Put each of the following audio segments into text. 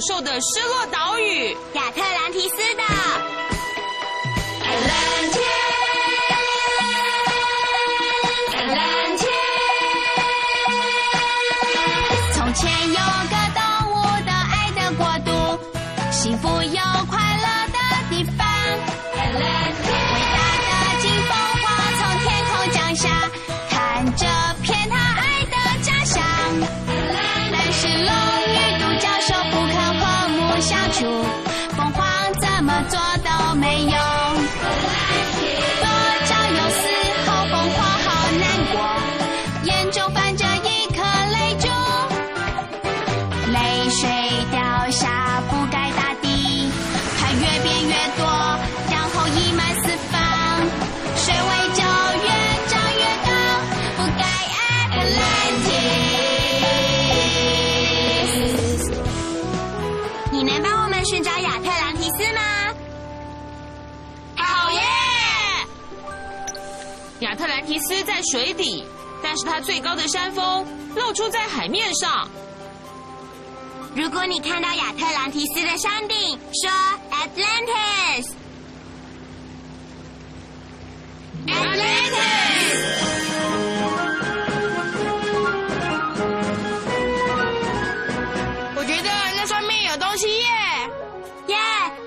兽的失落岛屿——亚特兰提斯的。在水底，但是它最高的山峰露出在海面上。如果你看到亚特兰提斯的山顶，说 Atlantis。Atlantis。我觉得那上面有东西耶！耶，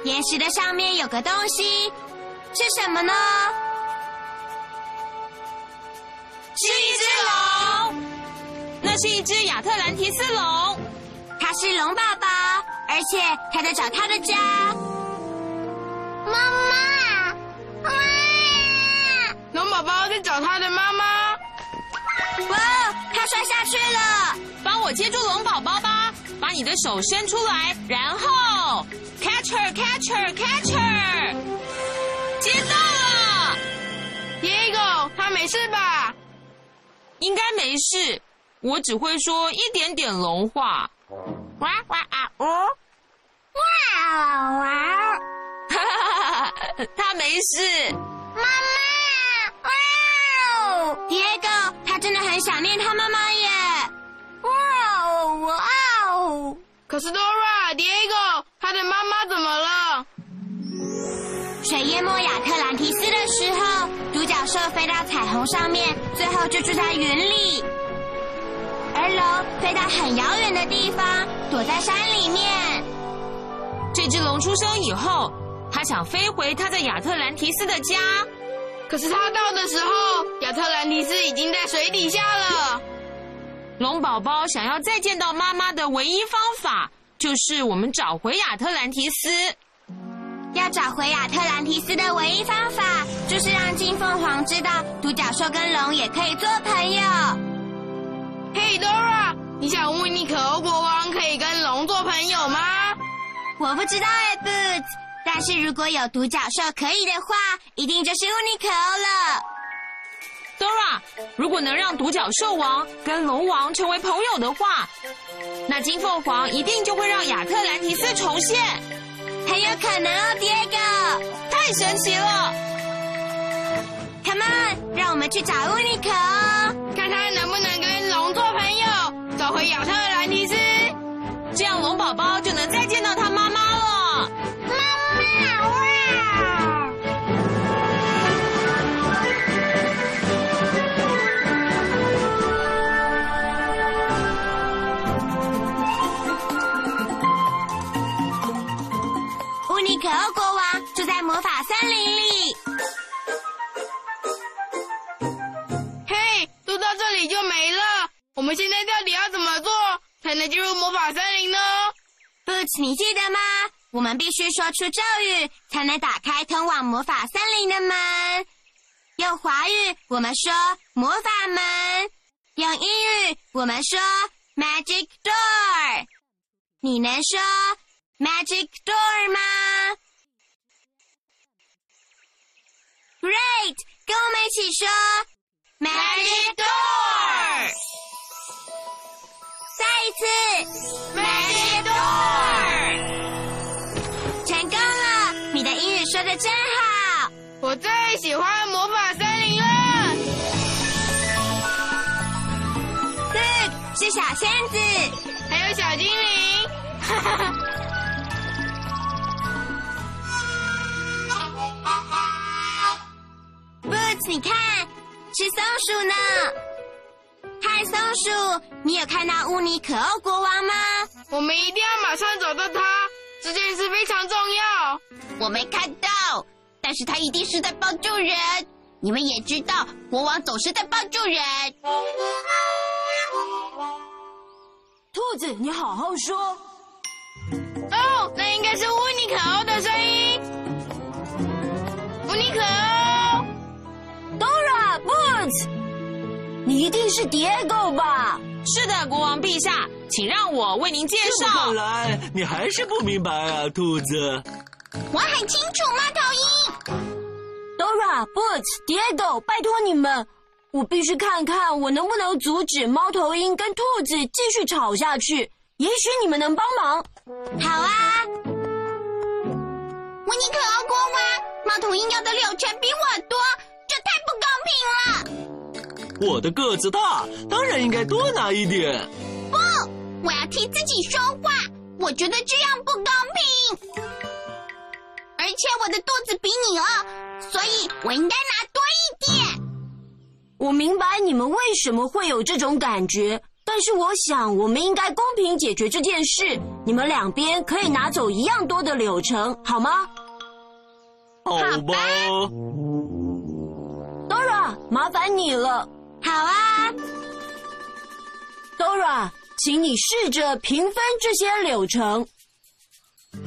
岩石的上面有个东西，是什么呢？是一只龙，那是一只亚特兰提斯龙。它是龙爸爸，而且它在找它的家。妈妈，妈！龙宝宝在找他的妈妈。哇，他摔下去了！帮我接住龙宝宝吧，把你的手伸出来，然后 catch her catch her catch her，接到了，Diego，他没事吧？应该没事。我只会说一点点龙话。哇哇啊哦！哇哇！哈哈哈，他没事。妈妈！哇哦！Diego，他真的很想念他妈妈耶！哇哦！哇哦！可是 Dora、Diego，他的妈妈怎么了？水淹没亚特兰提斯的时候，独角兽飞到彩虹上面，最后就住在云里。而龙飞到很遥远的地方，躲在山里面。这只龙出生以后，它想飞回它在亚特兰提斯的家。可是他到的时候，亚特兰提斯已经在水底下了。龙宝宝想要再见到妈妈的唯一方法，就是我们找回亚特兰提斯。要找回亚特兰提斯的唯一方法，就是让金凤凰知道独角兽跟龙也可以做朋友。嘿，Dora，你想问尼可欧国王可以跟龙做朋友吗？我不知道哎，Boots。但是如果有独角兽可以的话，一定就是乌尼可欧了。Dora，如果能让独角兽王跟龙王成为朋友的话，那金凤凰一定就会让亚特兰提斯重现。很有可能哦，Diego。太神奇了！Come on，让我们去找乌尼克哦。看他能不能跟龙做朋友，找回亚特森林里。嘿，都到这里就没了。我们现在到底要怎么做才能进入魔法森林呢？Boots，你记得吗？我们必须说出咒语，才能打开通往魔法森林的门。用华语，我们说魔法门；用英语，我们说 magic door。你能说 magic door 吗？Great，跟我们一起说 magic door。再一次 magic door。成功了，你的英语说的真好。我最喜欢魔法森林了。Good，是小仙子，还有小精灵。哈哈你看，是松鼠呢。嗨，松鼠，你有看到乌尼可欧国王吗？我们一定要马上找到他，这件事非常重要。我没看到，但是他一定是在帮助人。你们也知道，国王总是在帮助人。兔子，你好好说。哦，那应该是乌尼可欧的声音。一定是 Diego 吧？是的，国王陛下，请让我为您介绍。看来你还是不明白啊，兔子。我很清楚，猫头鹰。Dora Boots Diego，拜托你们，我必须看看我能不能阻止猫头鹰跟兔子继续吵下去。也许你们能帮忙。好啊，维尼可欧国王，猫头鹰要的柳橙比我多，这太不公平了。我的个子大，当然应该多拿一点。不，我要替自己说话。我觉得这样不公平，而且我的肚子比你饿，所以我应该拿多一点。我明白你们为什么会有这种感觉。但是我想，我们应该公平解决这件事。你们两边可以拿走一样多的柳橙，好吗？好吧。Dora，麻烦你了。好啊。Dora，请你试着平分这些柳橙。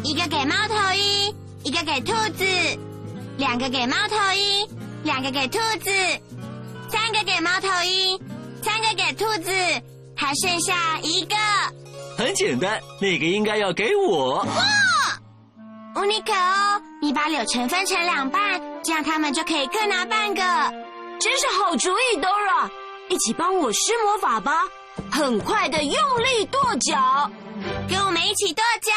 一个给猫头鹰，一个给兔子，两个给猫头鹰，两个给兔子，三个给猫头鹰，三个给兔子。还剩下一个，很简单，那个应该要给我。乌尼可哦，你把柳橙分成两半，这样他们就可以各拿半个。真是好主意，Dora，一起帮我施魔法吧！很快的，用力跺脚，跟我们一起跺脚。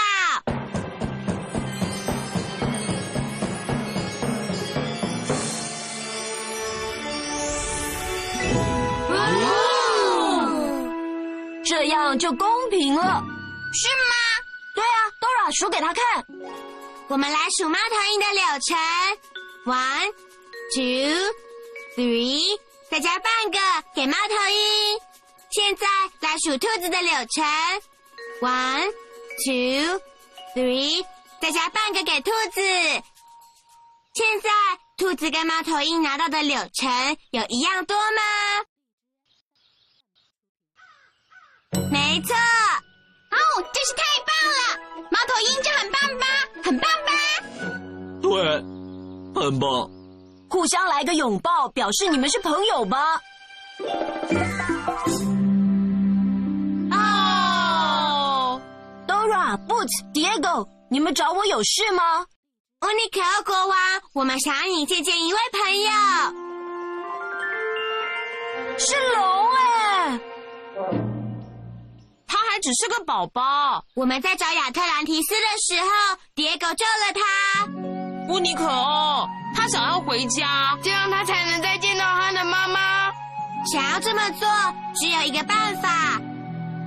这样就公平了，是吗？对啊，Dora 数给他看。我们来数猫头鹰的柳橙，one, two, three，再加半个给猫头鹰。现在来数兔子的柳橙，one, two, three，再加半个给兔子。现在兔子跟猫头鹰拿到的柳橙有一样多吗？没错，哦，真是太棒了！猫头鹰就很棒吧，很棒吧？对，很棒。互相来个拥抱，表示你们是朋友吧？哦，Dora、Boots、Diego，你们找我有事吗？乌尼克国王，我们想让你见见一位朋友，是龙哎。只是个宝宝。我们在找亚特兰提斯的时候，蝶狗救了他。乌尼可哦，他想要回家，这样他才能再见到他的妈妈。想要这么做，只有一个办法，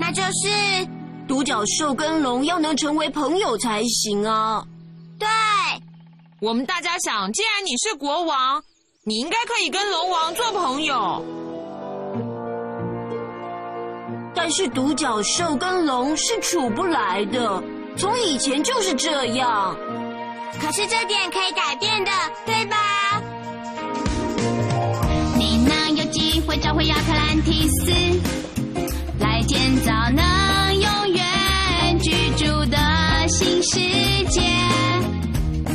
那就是独角兽跟龙要能成为朋友才行啊。对，我们大家想，既然你是国王，你应该可以跟龙王做朋友。但是独角兽跟龙是处不来的，从以前就是这样。可是这点可以改变的，对吧？你能有机会找回亚特兰蒂斯，来建造能永远居住的新世界。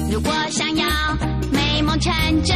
如果想要美梦成真，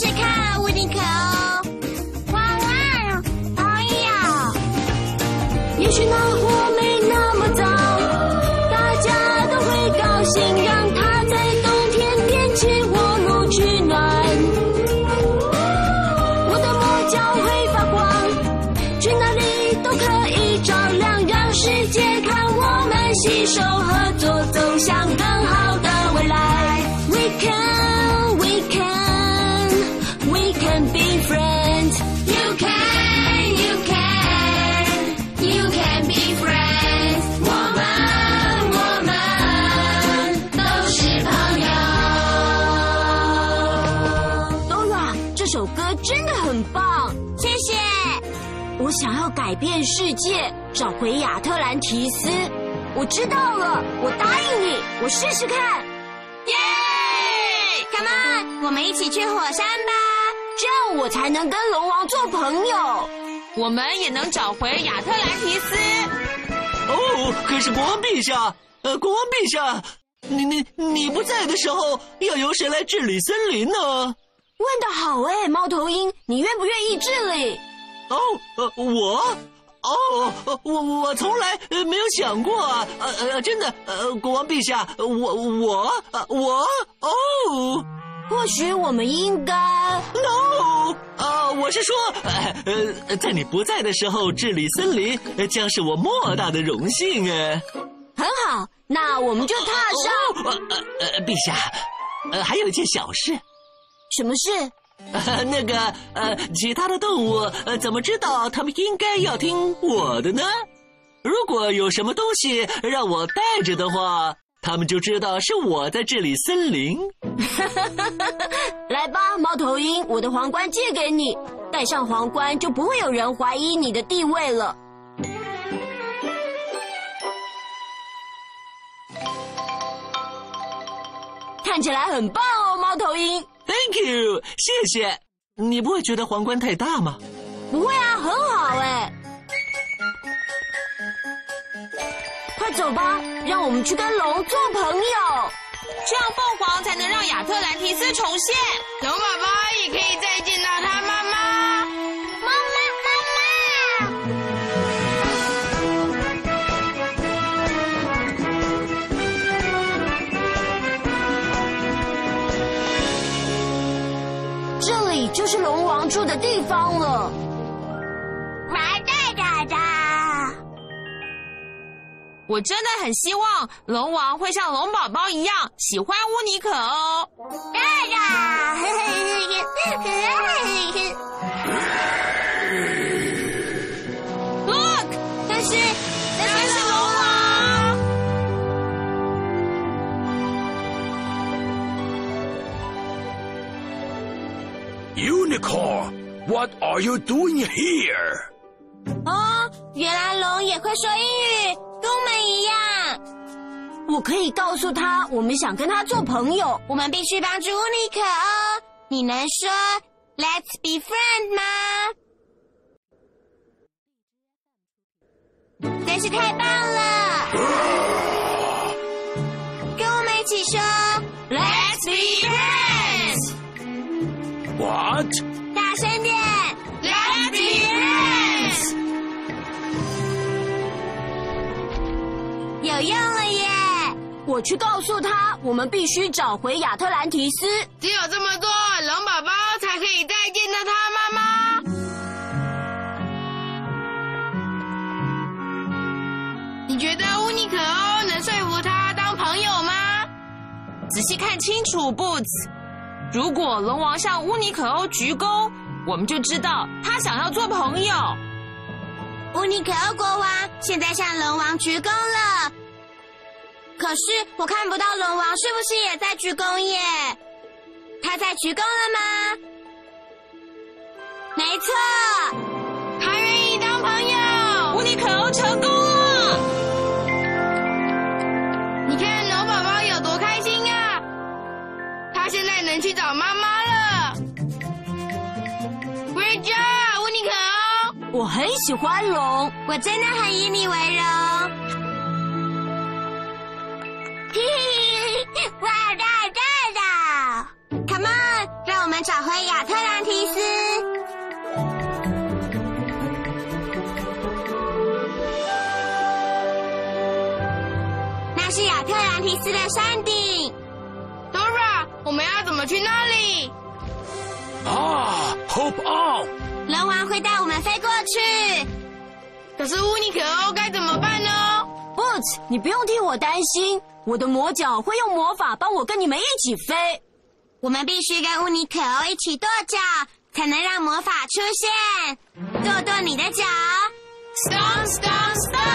试试看，乌尼可哦。哇哇，哎呀！也许呢我想要改变世界，找回亚特兰提斯。我知道了，我答应你，我试试看。耶！Come on，我们一起去火山吧。这样我才能跟龙王做朋友。我们也能找回亚特兰提斯。哦，可是国王陛下，呃，国王陛下，你你你不在的时候，要由谁来治理森林呢？问得好哎，猫头鹰，你愿不愿意治理？哦，呃，我，哦，呃我我从来呃没有想过啊，呃呃，真的，呃，国王陛下，我我呃我哦或许我们应该 ……，no，啊，我是说，呃呃，在你不在的时候治理森林，呃将是我莫大的荣幸啊。很好，那我们就踏上。哦，呃呃呃，陛下，呃，还有一件小事。什么事？那个呃，其他的动物呃，怎么知道他们应该要听我的呢？如果有什么东西让我带着的话，他们就知道是我在这里森林。来吧，猫头鹰，我的皇冠借给你，戴上皇冠就不会有人怀疑你的地位了。看起来很棒哦，猫头鹰。Thank you，谢谢。你不会觉得皇冠太大吗？不会啊，很好哎。快走吧，让我们去跟龙做朋友。这样凤凰才能让亚特兰提斯重现。龙宝宝也可以再见到他妈住的地方了。哒哒哒哒。我真的很希望龙王会像龙宝宝一样喜欢乌尼可哦。哒哒。Look，但是，那是 Unicorn, what are you doing here? 哦，原来龙也会说英语，跟我们一样。我可以告诉他，我们想跟他做朋友。我们必须帮助乌尼可哦。你能说 “Let's be friend” 吗？真是太棒了！What? 大声点！Let's be friends，有用了耶！我我去告诉他，我们必须找回亚特兰提斯。只有这么做，龙宝宝才可以再见到他妈妈。你觉得乌尼可欧能说服他当朋友吗？仔细看清楚，Boots。如果龙王向乌尼可欧鞠躬，我们就知道他想要做朋友。乌尼可欧国王现在向龙王鞠躬了，可是我看不到龙王是不是也在鞠躬耶？他在鞠躬了吗？没错，能去找妈妈了。回家乌尼可欧！我很喜欢龙，我真的很以你为荣。嘿嘿嘿，哇哒哒哒！Come on，让我们找回亚特兰提斯。那是亚特兰提斯的山顶。去那里？啊，Hope on！龙王会带我们飞过去。可是乌尼可欧该怎么办呢？Boots，你不用替我担心，我的魔脚会用魔法帮我跟你们一起飞。我们必须跟乌尼可欧一起跺脚，才能让魔法出现。跺跺你的脚 Stomp, stomp, stomp！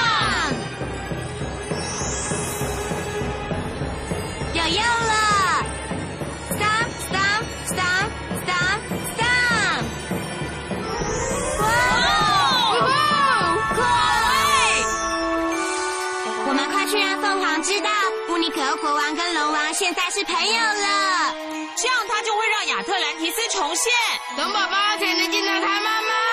是朋友了。这样他就会让亚特兰提斯重现。龙宝宝才能见到他妈妈。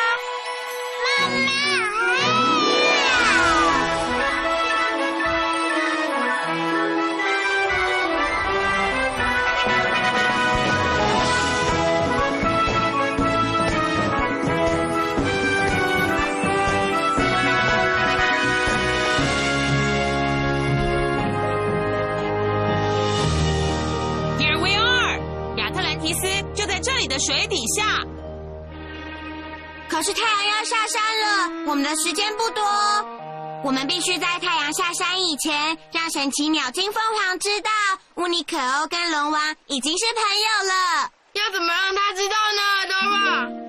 提斯就在这里的水底下。可是太阳要下山了，我们的时间不多，我们必须在太阳下山以前，让神奇鸟金凤凰知道乌尼可欧跟龙王已经是朋友了。要怎么让他知道呢，Dora？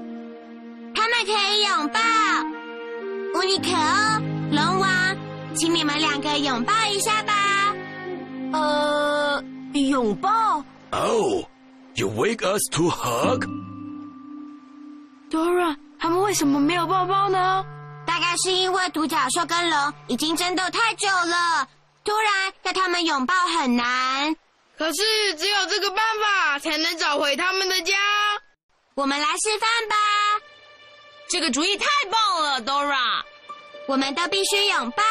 他们可以拥抱。乌尼可欧、龙王，请你们两个拥抱一下吧。呃，拥抱。Oh, you wake us to hug? Dora，他们为什么没有抱抱呢？大概是因为独角兽跟龙已经争斗太久了，突然要他们拥抱很难。可是只有这个办法才能找回他们的家。我们来示范吧，这个主意太棒了，Dora！我们都必须拥抱。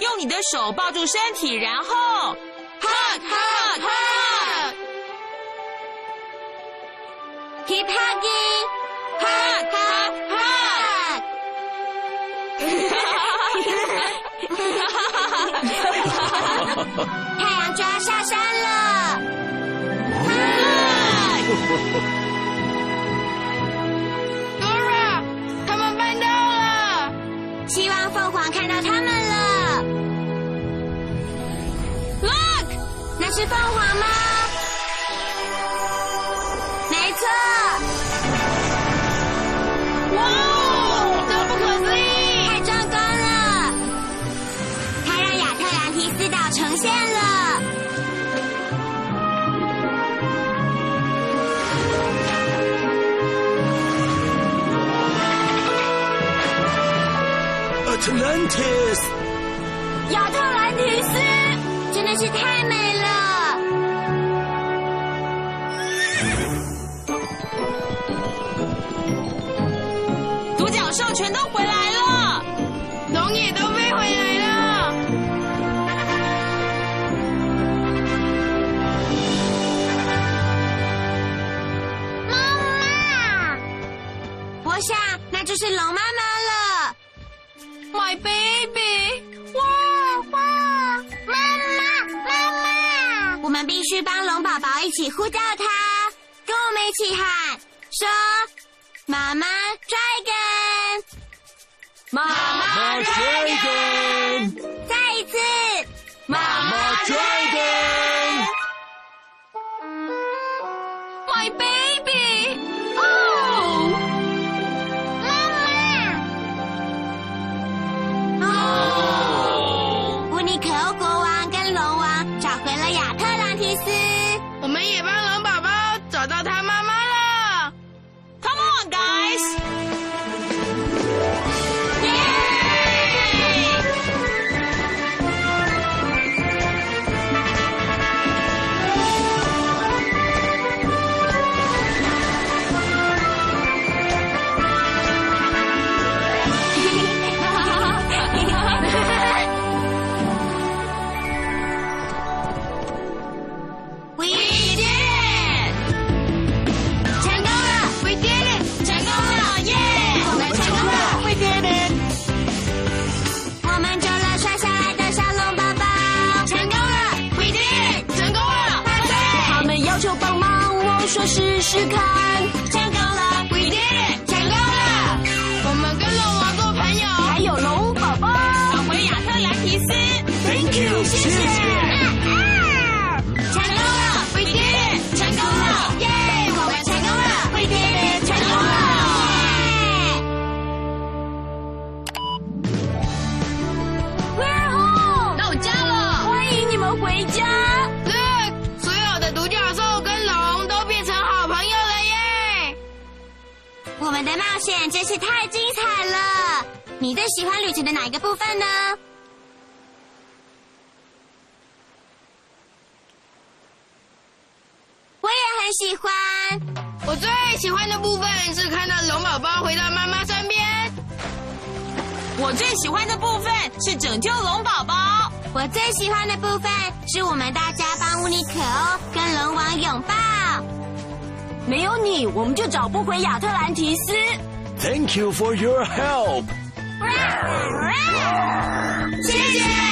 用你的手抱住身体，然后 hug hug hug。Keep hugging, hug hug hug。太阳就要下山了。Dora，他们办到了。希望凤凰看到他们了。Look，那是凤凰吗？Atlantis! 亚特兰提斯真的是太须帮龙宝宝一起呼叫他，跟我们一起喊，说：“妈妈 Dragon，妈妈 Dragon，再一次，妈妈 Dragon。My baby！彩了！你最喜欢旅程的哪一个部分呢？我也很喜欢。我最喜欢的部分是看到龙宝宝回到妈妈身边。我最喜欢的部分是拯救龙宝宝。我最喜欢的部分是我们大家帮乌尼可欧跟龙王拥抱。没有你，我们就找不回亚特兰提斯。Thank you for your help。谢谢。